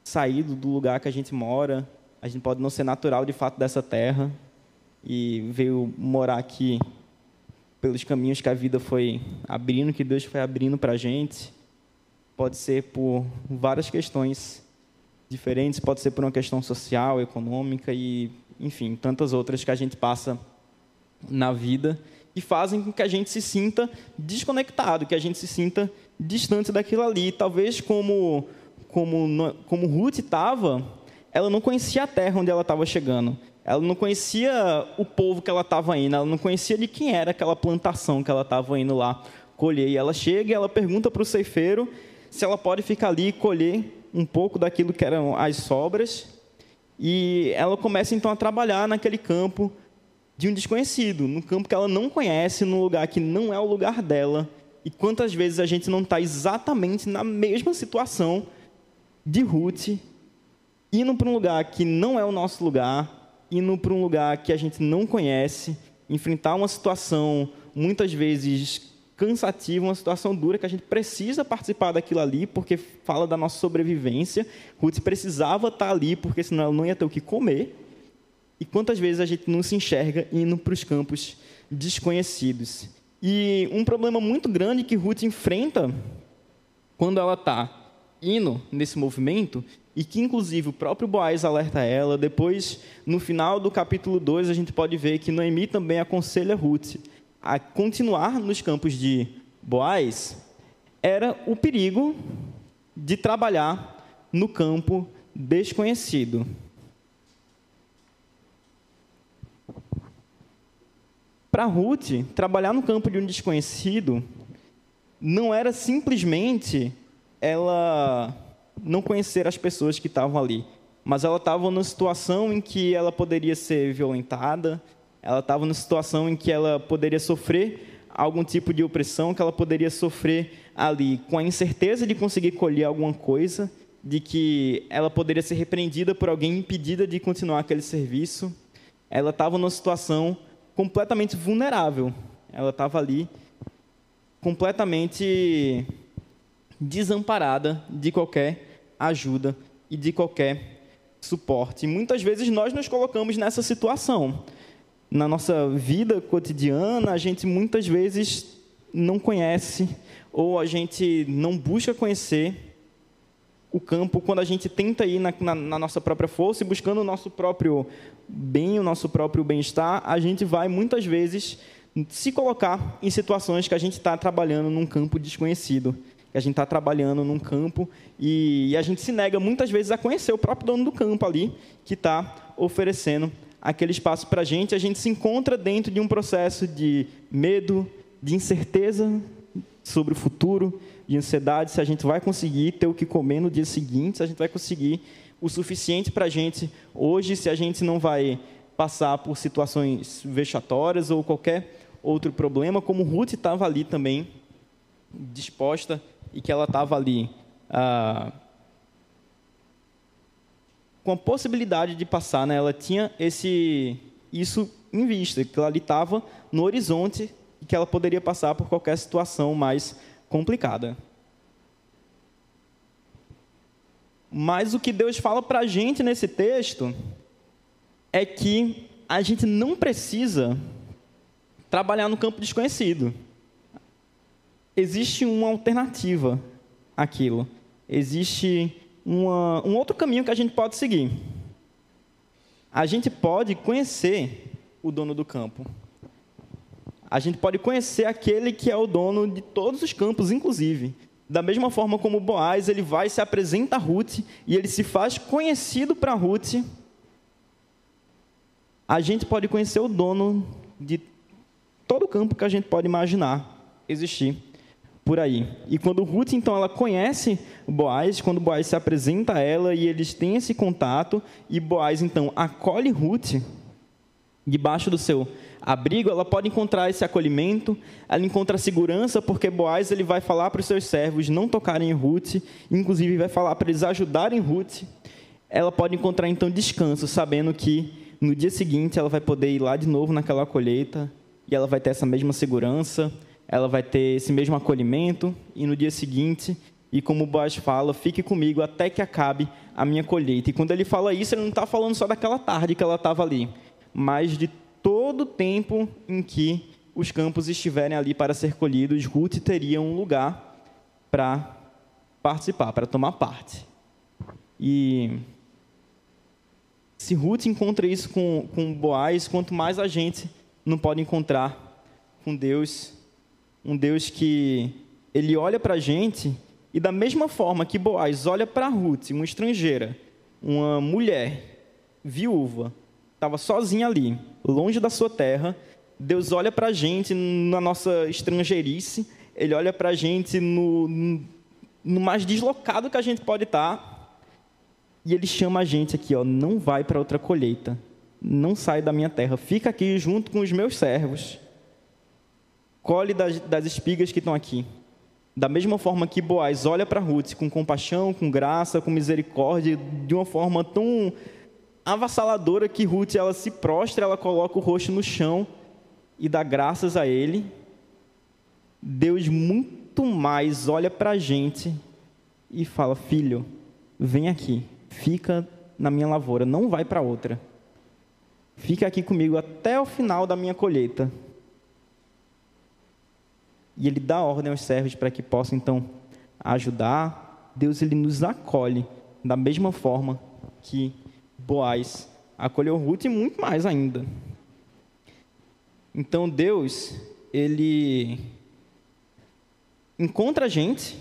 [SPEAKER 1] saído do lugar que a gente mora, a gente pode não ser natural de fato dessa terra e veio morar aqui pelos caminhos que a vida foi abrindo, que Deus foi abrindo para a gente. Pode ser por várias questões diferentes, pode ser por uma questão social, econômica e enfim, tantas outras que a gente passa na vida e fazem com que a gente se sinta desconectado, que a gente se sinta distante daquilo ali. Talvez como como como Ruth estava, ela não conhecia a terra onde ela estava chegando. Ela não conhecia o povo que ela estava indo, ela não conhecia de quem era aquela plantação que ela estava indo lá colher. E ela chega e ela pergunta para o ceifeiro se ela pode ficar ali e colher um pouco daquilo que eram as sobras. E ela começa então a trabalhar naquele campo de um desconhecido, num campo que ela não conhece, num lugar que não é o lugar dela. E quantas vezes a gente não está exatamente na mesma situação de Ruth, indo para um lugar que não é o nosso lugar, indo para um lugar que a gente não conhece, enfrentar uma situação muitas vezes cansativa, uma situação dura que a gente precisa participar daquilo ali, porque fala da nossa sobrevivência. Ruth precisava estar ali, porque senão ela não ia ter o que comer. E quantas vezes a gente não se enxerga indo para os campos desconhecidos? E um problema muito grande que Ruth enfrenta quando ela está indo nesse movimento, e que inclusive o próprio Boaz alerta ela, depois, no final do capítulo 2, a gente pode ver que Noemi também aconselha Ruth a continuar nos campos de Boaz era o perigo de trabalhar no campo desconhecido. Para Ruth, trabalhar no campo de um desconhecido não era simplesmente ela não conhecer as pessoas que estavam ali, mas ela estava numa situação em que ela poderia ser violentada, ela estava numa situação em que ela poderia sofrer algum tipo de opressão, que ela poderia sofrer ali com a incerteza de conseguir colher alguma coisa, de que ela poderia ser repreendida por alguém impedida de continuar aquele serviço. Ela estava numa situação completamente vulnerável. Ela estava ali completamente desamparada de qualquer ajuda e de qualquer suporte. E muitas vezes nós nos colocamos nessa situação. Na nossa vida cotidiana, a gente muitas vezes não conhece ou a gente não busca conhecer o campo. Quando a gente tenta ir na, na, na nossa própria força e buscando o nosso próprio bem, o nosso próprio bem-estar, a gente vai muitas vezes se colocar em situações que a gente está trabalhando num campo desconhecido, que a gente está trabalhando num campo e, e a gente se nega muitas vezes a conhecer o próprio dono do campo ali que está oferecendo aquele espaço para a gente, a gente se encontra dentro de um processo de medo, de incerteza sobre o futuro, de ansiedade, se a gente vai conseguir ter o que comer no dia seguinte, se a gente vai conseguir o suficiente para a gente hoje, se a gente não vai passar por situações vexatórias ou qualquer outro problema, como Ruth estava ali também, disposta, e que ela estava ali ah, com a possibilidade de passar, né? ela tinha esse, isso em vista, que ela ali estava no horizonte e que ela poderia passar por qualquer situação mais complicada. Mas o que Deus fala para a gente nesse texto é que a gente não precisa trabalhar no campo desconhecido. Existe uma alternativa àquilo. Existe uma, um outro caminho que a gente pode seguir. A gente pode conhecer o dono do campo. A gente pode conhecer aquele que é o dono de todos os campos, inclusive. Da mesma forma como Boaz, ele vai se apresenta a Ruth e ele se faz conhecido para Ruth. A gente pode conhecer o dono de todo o campo que a gente pode imaginar existir por aí. E quando Ruth, então, ela conhece Boaz, quando Boaz se apresenta a ela e eles têm esse contato, e Boaz, então, acolhe Ruth debaixo do seu abrigo, ela pode encontrar esse acolhimento, ela encontra segurança, porque Boaz ele vai falar para os seus servos não tocarem em Ruth, inclusive vai falar para eles ajudarem Ruth. Ela pode encontrar então descanso, sabendo que no dia seguinte ela vai poder ir lá de novo naquela colheita e ela vai ter essa mesma segurança, ela vai ter esse mesmo acolhimento e no dia seguinte, e como Boaz fala, fique comigo até que acabe a minha colheita. E quando ele fala isso, ele não está falando só daquela tarde que ela estava ali, mas de todo o tempo em que os campos estiverem ali para ser colhidos, Ruth teria um lugar para participar, para tomar parte. E se Ruth encontra isso com, com Boaz, quanto mais a gente não pode encontrar com Deus, um Deus que ele olha para a gente e da mesma forma que Boaz olha para Ruth, uma estrangeira, uma mulher viúva, estava sozinha ali, longe da sua terra. Deus olha para a gente na nossa estrangeirice, Ele olha para a gente no, no mais deslocado que a gente pode estar, tá, e Ele chama a gente aqui, ó, não vai para outra colheita, não sai da minha terra, fica aqui junto com os meus servos, colhe das, das espigas que estão aqui. Da mesma forma que Boaz olha para Ruth com compaixão, com graça, com misericórdia, de uma forma tão avassaladora que Ruth ela se prostra, ela coloca o rosto no chão e dá graças a ele. Deus muito mais olha para a gente e fala: Filho, vem aqui, fica na minha lavoura, não vai para outra. Fica aqui comigo até o final da minha colheita. E ele dá ordem aos servos para que possam então ajudar. Deus ele nos acolhe da mesma forma que Boaz acolheu Ruth e muito mais ainda. Então Deus, ele encontra a gente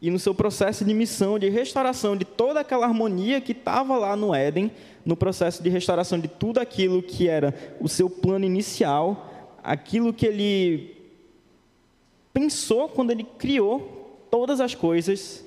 [SPEAKER 1] e no seu processo de missão, de restauração de toda aquela harmonia que estava lá no Éden, no processo de restauração de tudo aquilo que era o seu plano inicial, aquilo que ele pensou quando ele criou todas as coisas,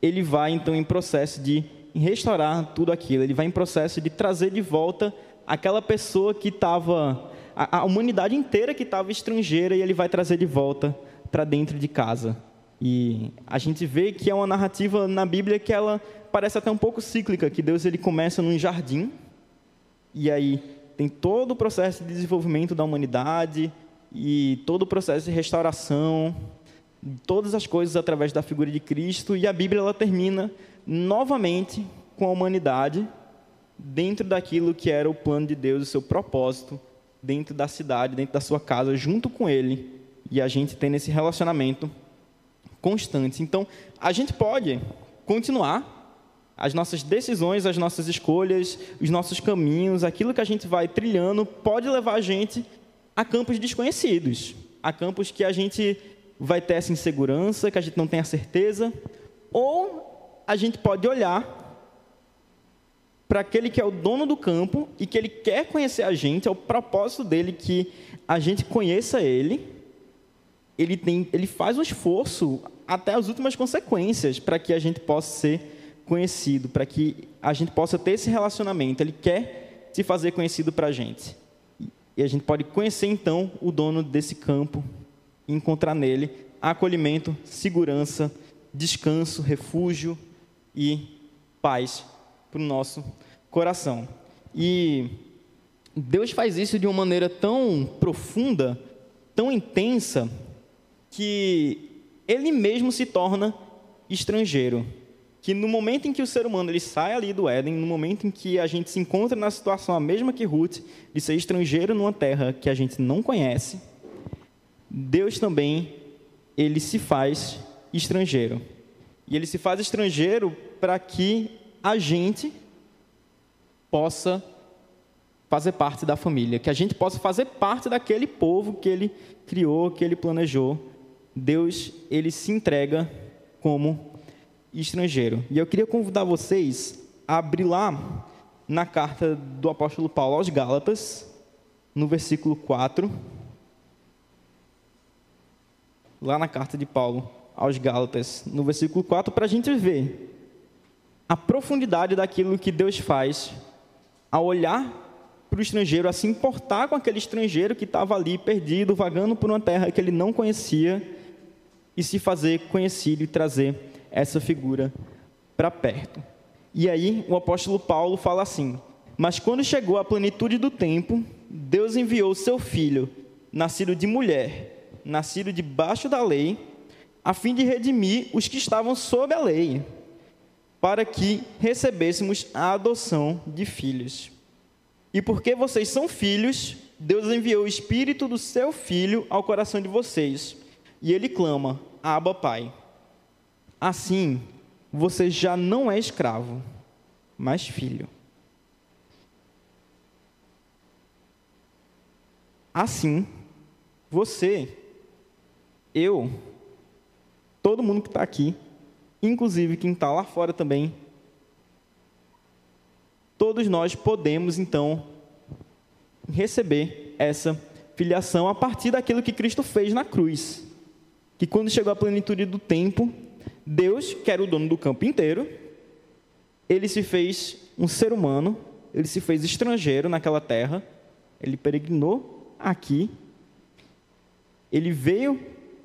[SPEAKER 1] ele vai então em processo de restaurar tudo aquilo, ele vai em processo de trazer de volta aquela pessoa que estava, a, a, humanidade inteira que estava estrangeira, e ele vai trazer de volta para dentro de casa. E a gente vê que é uma narrativa na Bíblia que ela parece até um pouco cíclica, que Deus ele começa num jardim, e aí tem todo o processo de desenvolvimento da humanidade, e todo o processo de restauração, todas as coisas através da figura de Cristo, e a Bíblia ela termina novamente com a humanidade dentro daquilo que era o plano de Deus, o seu propósito, dentro da cidade, dentro da sua casa, junto com Ele, e a gente tem esse relacionamento constante. Então, a gente pode continuar as nossas decisões, as nossas escolhas, os nossos caminhos, aquilo que a gente vai trilhando, pode levar a gente a campos desconhecidos, a campos que a gente vai ter essa insegurança, que a gente não tem a certeza, ou a gente pode olhar para aquele que é o dono do campo e que ele quer conhecer a gente, é o propósito dele que a gente conheça ele. Ele, tem, ele faz um esforço até as últimas consequências para que a gente possa ser conhecido, para que a gente possa ter esse relacionamento. Ele quer se fazer conhecido para a gente. E a gente pode conhecer então o dono desse campo e encontrar nele acolhimento, segurança, descanso, refúgio e paz para o nosso coração. E Deus faz isso de uma maneira tão profunda, tão intensa, que Ele mesmo se torna estrangeiro. Que no momento em que o ser humano ele sai ali do Éden, no momento em que a gente se encontra na situação a mesma que Ruth, de ser estrangeiro numa terra que a gente não conhece, Deus também ele se faz estrangeiro. E ele se faz estrangeiro para que a gente possa fazer parte da família, que a gente possa fazer parte daquele povo que ele criou, que ele planejou. Deus, ele se entrega como estrangeiro. E eu queria convidar vocês a abrir lá na carta do apóstolo Paulo aos Gálatas, no versículo 4. Lá na carta de Paulo aos Gálatas, no versículo 4, para a gente ver a profundidade daquilo que Deus faz ao olhar para o estrangeiro, a se importar com aquele estrangeiro que estava ali perdido, vagando por uma terra que ele não conhecia, e se fazer conhecido e trazer essa figura para perto. E aí o apóstolo Paulo fala assim: Mas quando chegou a plenitude do tempo, Deus enviou seu filho, nascido de mulher, nascido debaixo da lei, a fim de redimir os que estavam sob a lei, para que recebêssemos a adoção de filhos. E porque vocês são filhos, Deus enviou o espírito do seu filho ao coração de vocês. E ele clama: Abba, Pai. Assim, você já não é escravo, mas filho. Assim, você, eu, todo mundo que está aqui, inclusive quem está lá fora também, todos nós podemos então receber essa filiação a partir daquilo que Cristo fez na cruz. Que quando chegou a plenitude do tempo, Deus, que era o dono do campo inteiro, ele se fez um ser humano, ele se fez estrangeiro naquela terra, ele peregrinou aqui, ele veio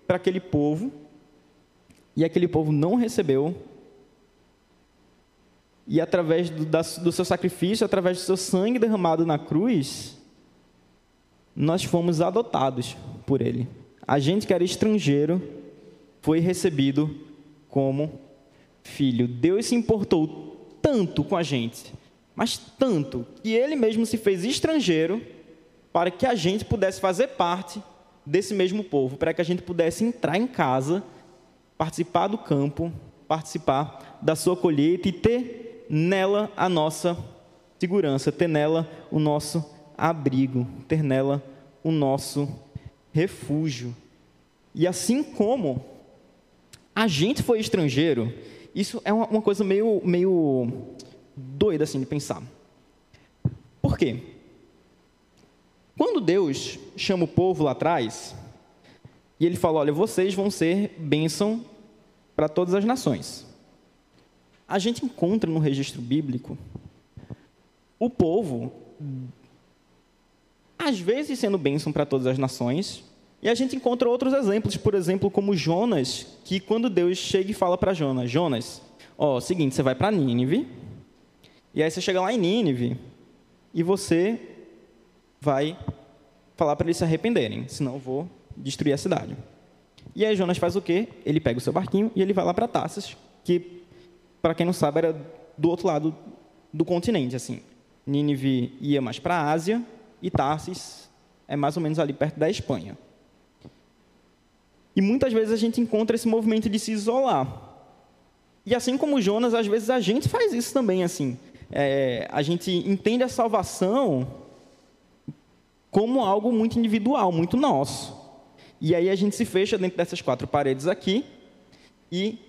[SPEAKER 1] para aquele povo, e aquele povo não recebeu. E através do, da, do seu sacrifício, através do seu sangue derramado na cruz, nós fomos adotados por ele. A gente que era estrangeiro foi recebido como filho. Deus se importou tanto com a gente, mas tanto, que ele mesmo se fez estrangeiro para que a gente pudesse fazer parte desse mesmo povo, para que a gente pudesse entrar em casa participar do campo, participar da sua colheita e ter nela a nossa segurança, ter nela o nosso abrigo, ter nela o nosso refúgio. E assim como a gente foi estrangeiro, isso é uma, coisa meio, meio doida assim de pensar. Por quê? Quando Deus chama o povo lá atrás, e ele fala: Olha, vocês vão ser bênção para todas as nações. A gente encontra no registro bíblico o povo, às vezes sendo bênção para todas as nações, e a gente encontra outros exemplos, por exemplo, como Jonas, que quando Deus chega e fala para Jonas: Jonas, ó, seguinte, você vai para Nínive, e aí você chega lá em Nínive, e você vai falar para eles se arrependerem, senão eu vou destruir a cidade. E aí Jonas faz o quê? Ele pega o seu barquinho e ele vai lá para Tarsis, que, para quem não sabe, era do outro lado do continente. assim. Nínive ia mais para a Ásia e Tarsis é mais ou menos ali perto da Espanha. E muitas vezes a gente encontra esse movimento de se isolar. E assim como Jonas, às vezes a gente faz isso também, assim. É, a gente entende a salvação como algo muito individual, muito nosso. E aí a gente se fecha dentro dessas quatro paredes aqui e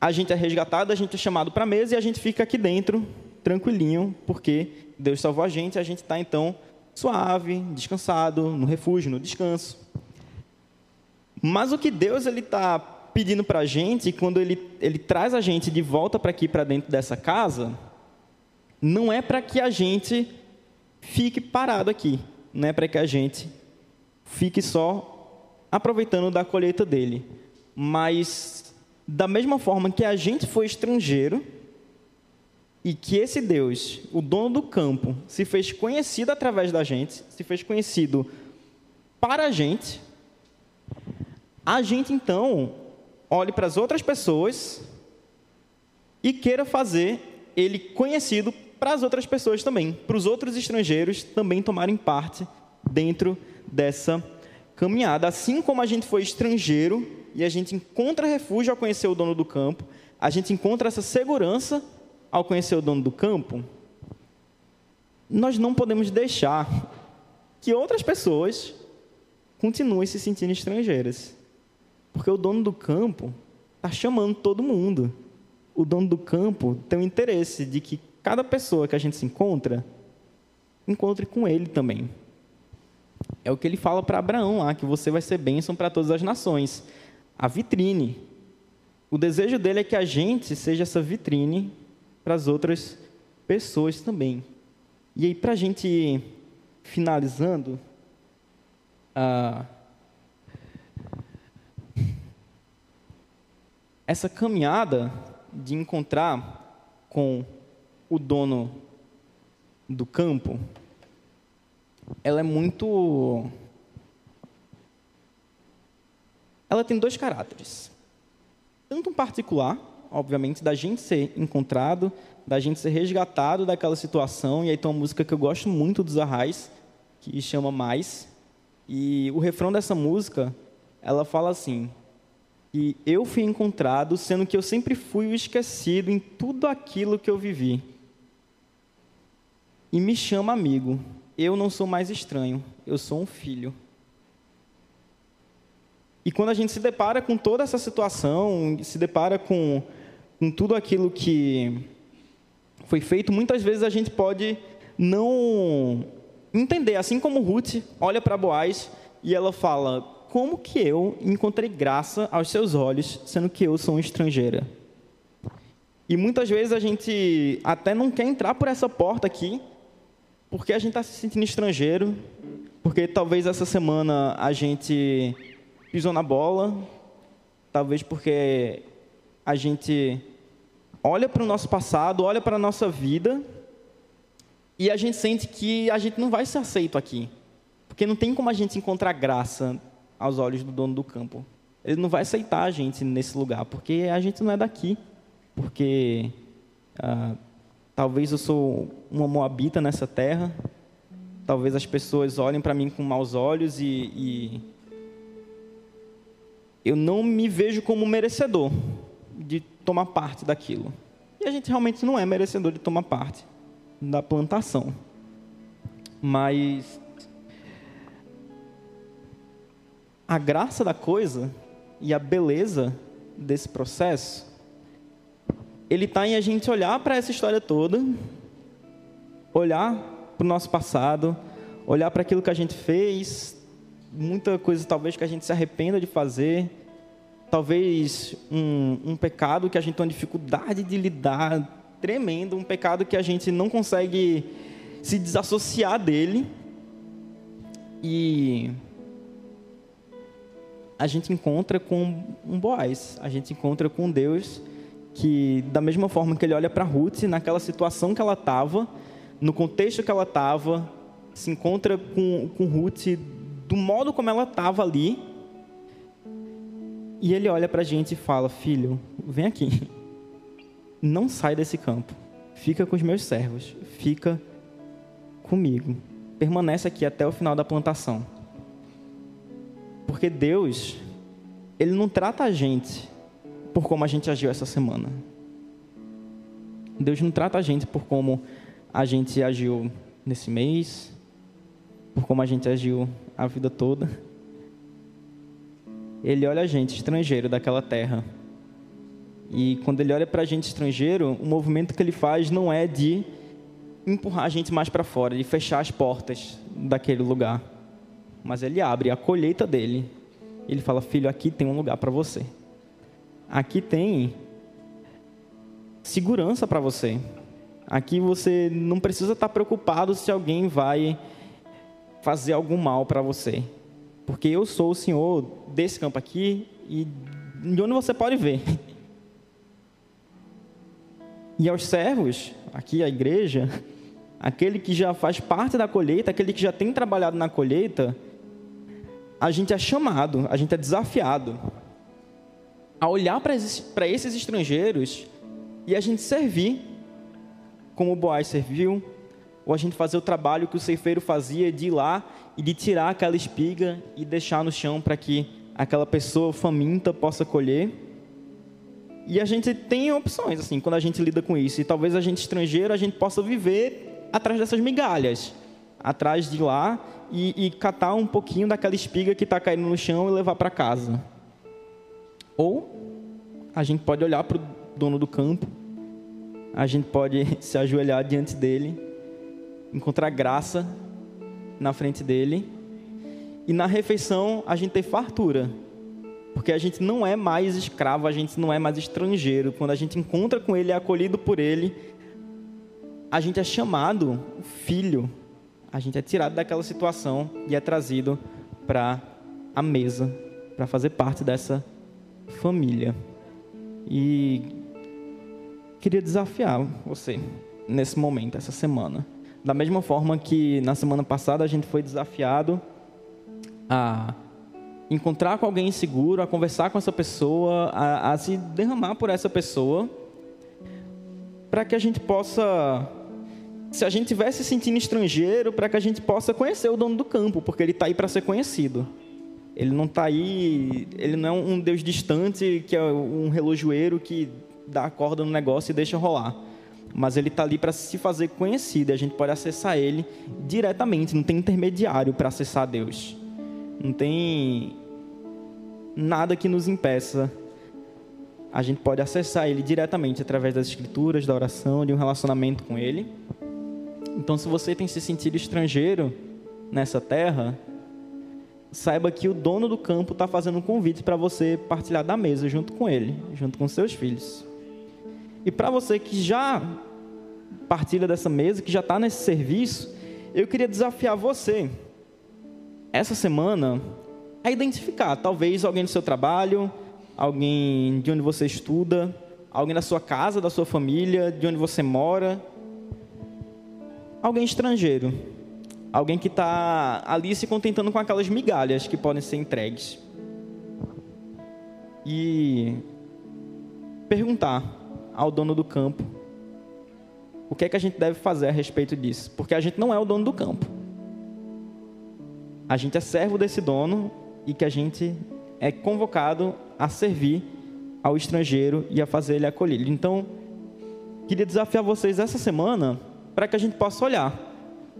[SPEAKER 1] a gente é resgatado, a gente é chamado para a mesa e a gente fica aqui dentro, tranquilinho, porque Deus salvou a gente, a gente está então suave, descansado, no refúgio, no descanso. Mas o que Deus ele está pedindo para a gente, quando ele, ele traz a gente de volta para aqui, para dentro dessa casa, não é para que a gente fique parado aqui, não é para que a gente fique só aproveitando da colheita dele, mas da mesma forma que a gente foi estrangeiro e que esse Deus, o dono do campo, se fez conhecido através da gente, se fez conhecido para a gente, a gente então olhe para as outras pessoas e queira fazer ele conhecido para as outras pessoas também, para os outros estrangeiros também tomarem parte dentro dessa caminhada. Assim como a gente foi estrangeiro e a gente encontra refúgio ao conhecer o dono do campo, a gente encontra essa segurança ao conhecer o dono do campo, nós não podemos deixar que outras pessoas continuem se sentindo estrangeiras. Porque o dono do campo está chamando todo mundo. O dono do campo tem o interesse de que cada pessoa que a gente se encontra, encontre com ele também. É o que ele fala para Abraão lá, que você vai ser bênção para todas as nações. A vitrine. O desejo dele é que a gente seja essa vitrine para as outras pessoas também. E aí, para a gente finalizando, ah, essa caminhada de encontrar com o dono do campo, ela é muito. Ela tem dois caráteres. Tanto um particular, obviamente, da gente ser encontrado, da gente ser resgatado daquela situação. E aí tem uma música que eu gosto muito dos Arrais, que chama Mais. E o refrão dessa música, ela fala assim: que eu fui encontrado, sendo que eu sempre fui o esquecido em tudo aquilo que eu vivi. E me chama amigo. Eu não sou mais estranho, eu sou um filho. E quando a gente se depara com toda essa situação, se depara com, com tudo aquilo que foi feito, muitas vezes a gente pode não entender. Assim como Ruth olha para Boaz e ela fala: como que eu encontrei graça aos seus olhos, sendo que eu sou uma estrangeira? E muitas vezes a gente até não quer entrar por essa porta aqui, porque a gente está se sentindo estrangeiro, porque talvez essa semana a gente pisou na bola, talvez porque a gente olha para o nosso passado, olha para a nossa vida, e a gente sente que a gente não vai ser aceito aqui. Porque não tem como a gente encontrar graça aos olhos do dono do campo. Ele não vai aceitar a gente nesse lugar, porque a gente não é daqui. Porque ah, talvez eu sou uma moabita nessa terra, talvez as pessoas olhem para mim com maus olhos e, e eu não me vejo como merecedor de tomar parte daquilo. E a gente realmente não é merecedor de tomar parte da plantação. Mas a graça da coisa e a beleza desse processo, ele está em a gente olhar para essa história toda, olhar para o nosso passado, olhar para aquilo que a gente fez, muita coisa talvez que a gente se arrependa de fazer, talvez um, um pecado que a gente tem uma dificuldade de lidar tremendo, um pecado que a gente não consegue se desassociar dele. E a gente encontra com um Boaz, a gente encontra com Deus que, da mesma forma que ele olha para Ruth, naquela situação que ela estava, no contexto que ela estava, se encontra com, com Ruth do modo como ela estava ali, e ele olha para a gente e fala: Filho, vem aqui, não sai desse campo, fica com os meus servos, fica comigo, permanece aqui até o final da plantação. Porque Deus, Ele não trata a gente por como a gente agiu essa semana. Deus não trata a gente por como a gente agiu nesse mês, por como a gente agiu a vida toda. Ele olha a gente estrangeiro daquela terra. E quando ele olha para a gente estrangeiro, o movimento que ele faz não é de empurrar a gente mais para fora, de fechar as portas daquele lugar mas ele abre a colheita dele. Ele fala: Filho, aqui tem um lugar para você. aqui tem segurança para você. Aqui você não precisa estar preocupado se alguém vai fazer algum mal para você. Porque eu sou o Senhor desse campo aqui e de onde você pode ver. E aos servos, aqui a igreja, aquele que já faz parte da colheita, aquele que já tem trabalhado na colheita, a gente é chamado, a gente é desafiado a olhar para esses estrangeiros e a gente servir como o Boaz serviu, ou a gente fazer o trabalho que o ceifeiro fazia de ir lá e de tirar aquela espiga e deixar no chão para que aquela pessoa faminta possa colher. E a gente tem opções assim quando a gente lida com isso. E talvez a gente estrangeiro a gente possa viver atrás dessas migalhas, atrás de lá e, e catar um pouquinho daquela espiga que está caindo no chão e levar para casa. Ou a gente pode olhar para o dono do campo, a gente pode se ajoelhar diante dele, encontrar graça na frente dele e na refeição a gente ter fartura. Porque a gente não é mais escravo, a gente não é mais estrangeiro. Quando a gente encontra com ele, é acolhido por ele, a gente é chamado filho. A gente é tirado daquela situação e é trazido para a mesa, para fazer parte dessa família. E queria desafiar você nesse momento, essa semana. Da mesma forma que na semana passada a gente foi desafiado a encontrar com alguém inseguro, a conversar com essa pessoa, a, a se derramar por essa pessoa, para que a gente possa, se a gente estiver se sentindo estrangeiro, para que a gente possa conhecer o dono do campo, porque ele está aí para ser conhecido. Ele não está aí, ele não é um Deus distante, que é um relojoeiro que dá a corda no negócio e deixa rolar mas ele está ali para se fazer conhecido. E a gente pode acessar ele diretamente, não tem intermediário para acessar Deus. Não tem nada que nos impeça. A gente pode acessar ele diretamente através das escrituras, da oração, de um relacionamento com ele. Então, se você tem se sentido estrangeiro nessa terra, saiba que o dono do campo está fazendo um convite para você partilhar da mesa junto com ele, junto com seus filhos. E para você que já partilha dessa mesa, que já está nesse serviço, eu queria desafiar você, essa semana, a identificar talvez alguém do seu trabalho, alguém de onde você estuda, alguém da sua casa, da sua família, de onde você mora, alguém estrangeiro, alguém que está ali se contentando com aquelas migalhas que podem ser entregues. E perguntar ao dono do campo o que é que a gente deve fazer a respeito disso, porque a gente não é o dono do campo. A gente é servo desse dono e que a gente é convocado a servir ao estrangeiro e a fazer ele acolher. Então, queria desafiar vocês essa semana para que a gente possa olhar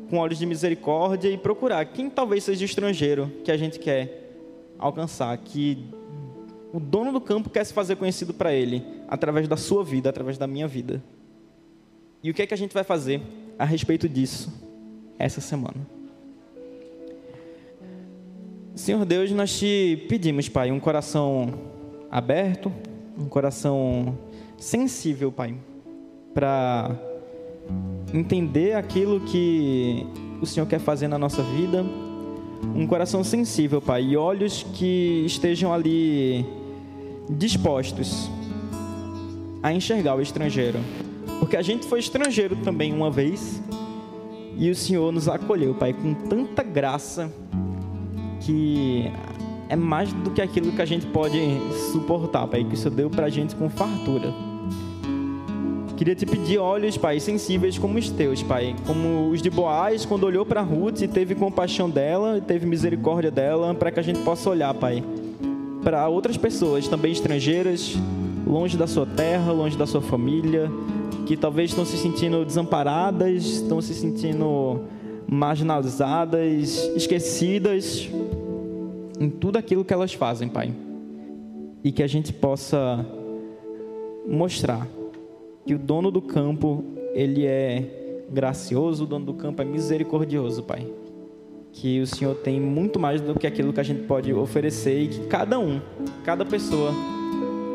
[SPEAKER 1] com olhos de misericórdia e procurar quem talvez seja estrangeiro que a gente quer alcançar, que o dono do campo quer se fazer conhecido para ele através da sua vida, através da minha vida. E o que é que a gente vai fazer a respeito disso essa semana? Senhor Deus, nós te pedimos, Pai, um coração aberto, um coração sensível, Pai, para entender aquilo que o Senhor quer fazer na nossa vida. Um coração sensível, Pai, e olhos que estejam ali dispostos a enxergar o estrangeiro. Porque a gente foi estrangeiro também uma vez e o Senhor nos acolheu, Pai, com tanta graça que é mais do que aquilo que a gente pode suportar, Pai, que o Senhor deu pra gente com fartura. Queria te pedir olhos, Pai, sensíveis como os teus, Pai. Como os de Boaz, quando olhou para Ruth e teve compaixão dela, teve misericórdia dela, para que a gente possa olhar, Pai, para outras pessoas também estrangeiras, longe da sua terra, longe da sua família, que talvez estão se sentindo desamparadas, estão se sentindo marginalizadas, esquecidas em tudo aquilo que elas fazem, Pai. E que a gente possa mostrar que o dono do campo, ele é gracioso, o dono do campo é misericordioso, Pai que o Senhor tem muito mais do que aquilo que a gente pode oferecer e que cada um, cada pessoa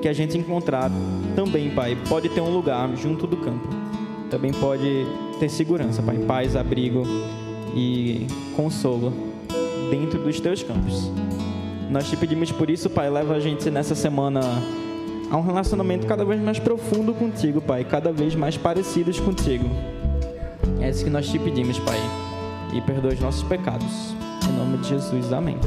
[SPEAKER 1] que a gente encontrar também, Pai, pode ter um lugar junto do campo. Também pode ter segurança, Pai, paz, abrigo e consolo dentro dos teus campos. Nós te pedimos por isso, Pai, leva a gente nessa semana a um relacionamento cada vez mais profundo contigo, Pai, cada vez mais parecidos contigo. É isso que nós te pedimos, Pai. E perdoa os nossos pecados. Em nome de Jesus, amém.